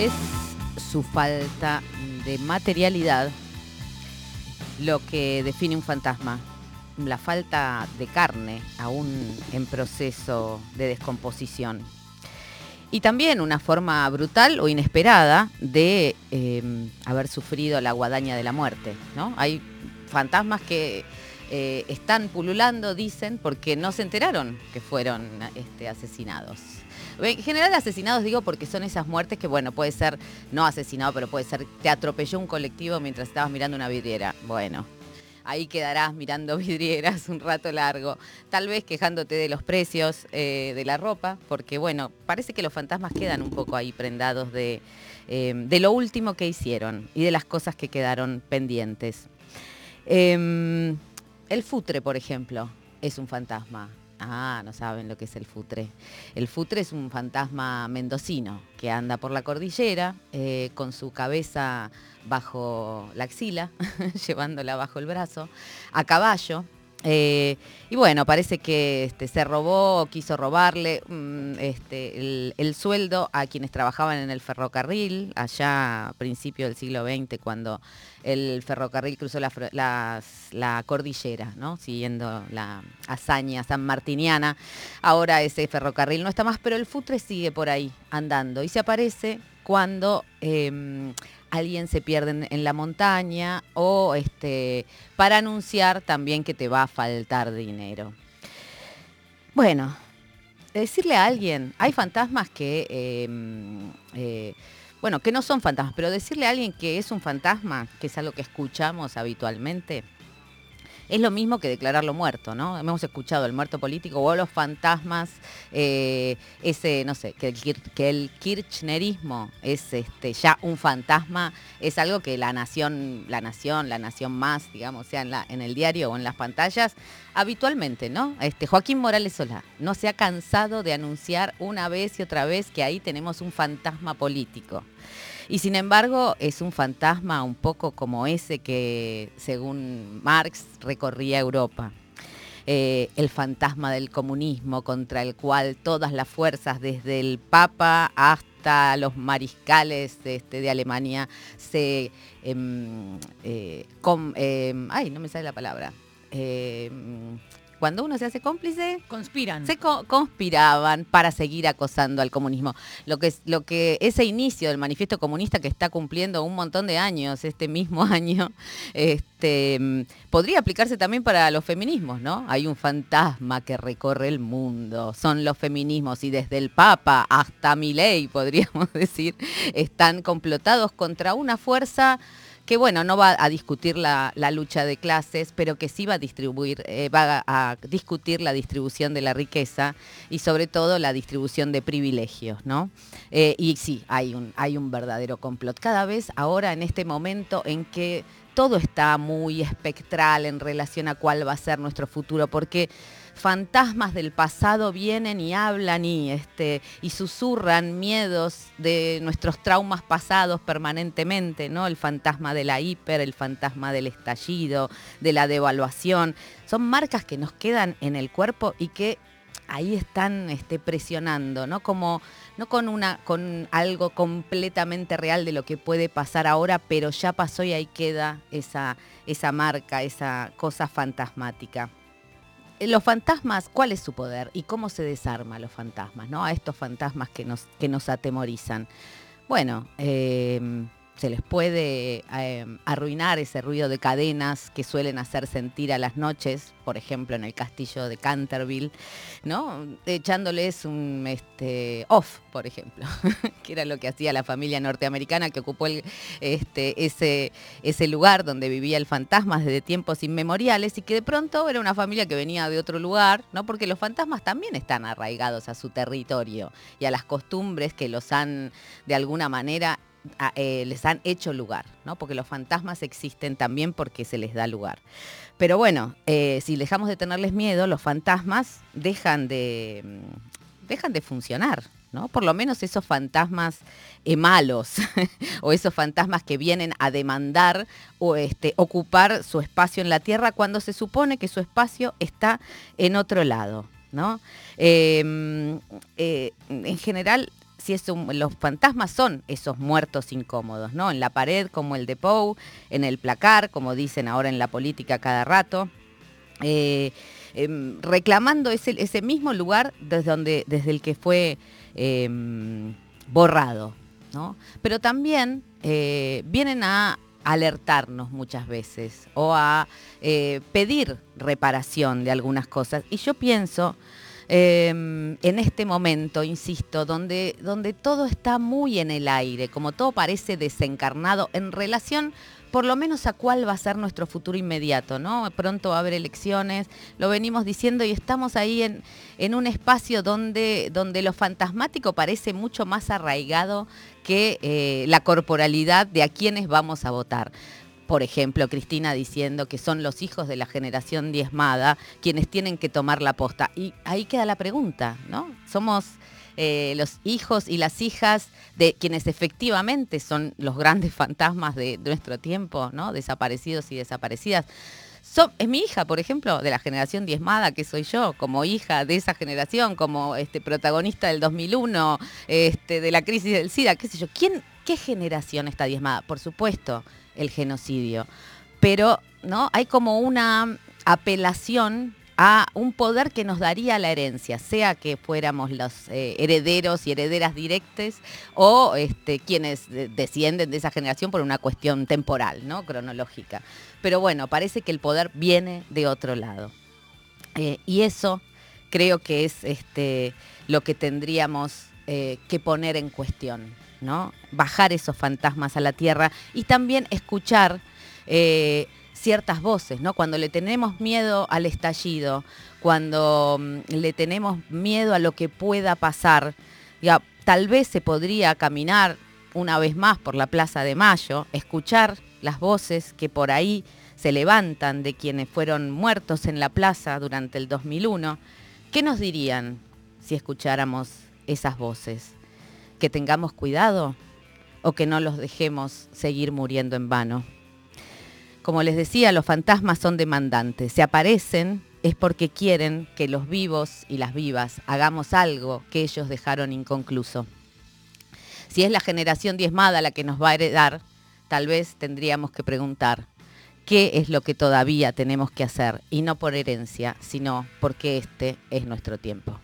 es su falta de materialidad lo que define un fantasma. La falta de carne, aún en proceso de descomposición. Y también una forma brutal o inesperada de eh, haber sufrido la guadaña de la muerte. ¿no? Hay fantasmas que eh, están pululando, dicen, porque no se enteraron que fueron este, asesinados. En general asesinados digo porque son esas muertes que, bueno, puede ser no asesinado, pero puede ser, te atropelló un colectivo mientras estabas mirando una vidriera. Bueno, ahí quedarás mirando vidrieras un rato largo, tal vez quejándote de los precios eh, de la ropa, porque bueno, parece que los fantasmas quedan un poco ahí prendados de, eh, de lo último que hicieron y de las cosas que quedaron pendientes. Em, el futre, por ejemplo, es un fantasma. Ah, no saben lo que es el futre. El futre es un fantasma mendocino que anda por la cordillera eh, con su cabeza bajo la axila, llevándola bajo el brazo, a caballo. Eh, y bueno, parece que este, se robó, quiso robarle mm, este, el, sueldo a quienes trabajaban en el ferrocarril, allá a principios del siglo XX, cuando el ferrocarril cruzó la, cordillera, siguiendo la hazaña sanmartiniana. Ahora ese ferrocarril no está más, pero el futre sigue por ahí andando y se aparece cuando em, alguien se pierde en, la montaña o este, para anunciar también que te va a faltar dinero. Bueno, decirle a alguien, hay fantasmas que, em, eh, bueno, que no son fantasmas, pero decirle a alguien que es un fantasma, que es algo que escuchamos habitualmente, es lo mismo que declararlo muerto, ¿no? Hemos escuchado el muerto político o los fantasmas, eh, ese, no sé, que el, kirchnerismo es este, ya un fantasma, es algo que la nación, la nación, la nación más, digamos, sea en, el diario o en las pantallas, habitualmente, ¿no? Este, Joaquín Morales Solá no se ha cansado de anunciar una vez y otra vez que ahí tenemos un fantasma político. Y sin embargo es un fantasma un poco como ese que, según Marx, recorría Europa. Eh, el fantasma del comunismo contra el cual todas las fuerzas, desde el Papa hasta los mariscales este, de Alemania, se... Em, eh, em, ay, no me sale la palabra. Cuando uno se hace cómplice, conspiran. Se conspiraban para seguir acosando al comunismo. Lo que, lo que ese inicio del manifiesto comunista que está cumpliendo un montón de años, este mismo año, este, podría aplicarse también para los feminismos, ¿no? Hay un fantasma que recorre el mundo, son los feminismos y desde el Papa hasta Milei, podríamos decir, están complotados contra una fuerza que bueno, no va a discutir la, lucha de clases, pero que sí va a distribuir, eh, va a, discutir la distribución de la riqueza y sobre todo la distribución de privilegios, ¿no? Eh, y sí, hay un, hay un verdadero complot. Cada vez ahora en este momento en que todo está muy espectral en relación a cuál va a ser nuestro futuro, porque fantasmas del pasado vienen y hablan y, este, y susurran miedos de nuestros traumas pasados permanentemente, ¿no? El fantasma de la hiper, el fantasma del estallido, de la devaluación. Son marcas que nos quedan en el cuerpo y que ahí están este, presionando, ¿no? Como no con una, con algo completamente real de lo que puede pasar ahora, pero ya pasó y ahí queda esa, esa marca, esa cosa fantasmática. Eh, los fantasmas, ¿cuál es su poder y cómo se desarma los fantasmas, ¿no? A estos fantasmas que nos, que nos atemorizan. Bueno, eh, se les puede em, arruinar ese ruido de cadenas que suelen hacer sentir a las noches, por ejemplo en el castillo de Canterville, ¿no? echándoles un este, off, por ejemplo, que era lo que hacía la familia norteamericana que ocupó este, ese, ese lugar donde vivía el fantasma desde tiempos inmemoriales y que de pronto era una familia que venía de otro lugar, ¿no? porque los fantasmas también están arraigados a su territorio y a las costumbres que los han de alguna manera eh, les han hecho lugar, ¿no? Porque los fantasmas existen también porque se les da lugar. Pero bueno, eh, si dejamos de tenerles miedo, los fantasmas dejan de, mm, dejan de funcionar, ¿no? Por lo menos esos fantasmas eh, malos o esos fantasmas que vienen a demandar o este, ocupar su espacio en la tierra cuando se supone que su espacio está en otro lado, ¿no? Mm, en general si los fantasmas son esos muertos incómodos, ¿no? En la pared como el de Poe, en el placar, como dicen ahora en la política cada rato. Eh, em, reclamando ese, ese, mismo lugar desde, donde, desde el que fue em, borrado. ¿no? Pero también eh, vienen a alertarnos muchas veces o a eh, pedir reparación de algunas cosas. Y yo pienso em, en este momento, insisto, donde, donde todo está muy en el aire, como todo parece desencarnado en relación por lo menos a cuál va a ser nuestro futuro inmediato, ¿no? Pronto va a haber elecciones, lo venimos diciendo y estamos ahí en, en un espacio donde, donde lo fantasmático parece mucho más arraigado que eh, la corporalidad de a quienes vamos a votar por ejemplo, Cristina diciendo que son los hijos de la generación diezmada quienes tienen que tomar la posta. Y ahí queda la pregunta, ¿no? Somos eh, los hijos y las hijas de quienes efectivamente son los grandes fantasmas de, nuestro tiempo, ¿no? Desaparecidos y desaparecidas. es mi hija, por ejemplo, de la generación diezmada que soy yo, como hija de esa generación, como este, protagonista del 2001, este, de la crisis del SIDA, qué sé yo. ¿Quién, ¿Qué generación está diezmada? Por supuesto, el genocidio. Pero ¿no? hay como una apelación a un poder que nos daría la herencia, sea que fuéramos los eh, herederos y herederas directas o este, quienes descienden de esa generación por una cuestión temporal, ¿no? cronológica. Pero bueno, parece que el poder viene de otro lado. Eh, y eso creo que es este, lo que tendríamos eh, que poner en cuestión, ¿no? Bajar esos fantasmas a la tierra y también escuchar ciertas voces, ¿no? Cuando le tenemos miedo al estallido, cuando mm, le tenemos miedo a lo que pueda pasar, ya, tal vez se podría caminar una vez más por la Plaza de Mayo, escuchar las voces que por ahí se levantan de quienes fueron muertos en la plaza durante el 2001. ¿Qué nos dirían si escucháramos esas voces? ¿Que tengamos cuidado o que no los dejemos seguir muriendo en vano? Como les decía, los fantasmas son demandantes. Se aparecen es porque quieren que los vivos y las vivas hagamos algo que ellos dejaron inconcluso. Si es la generación diezmada la que nos va a heredar, tal vez tendríamos que preguntar qué es lo que todavía tenemos que hacer, y no por herencia, sino porque este es nuestro tiempo.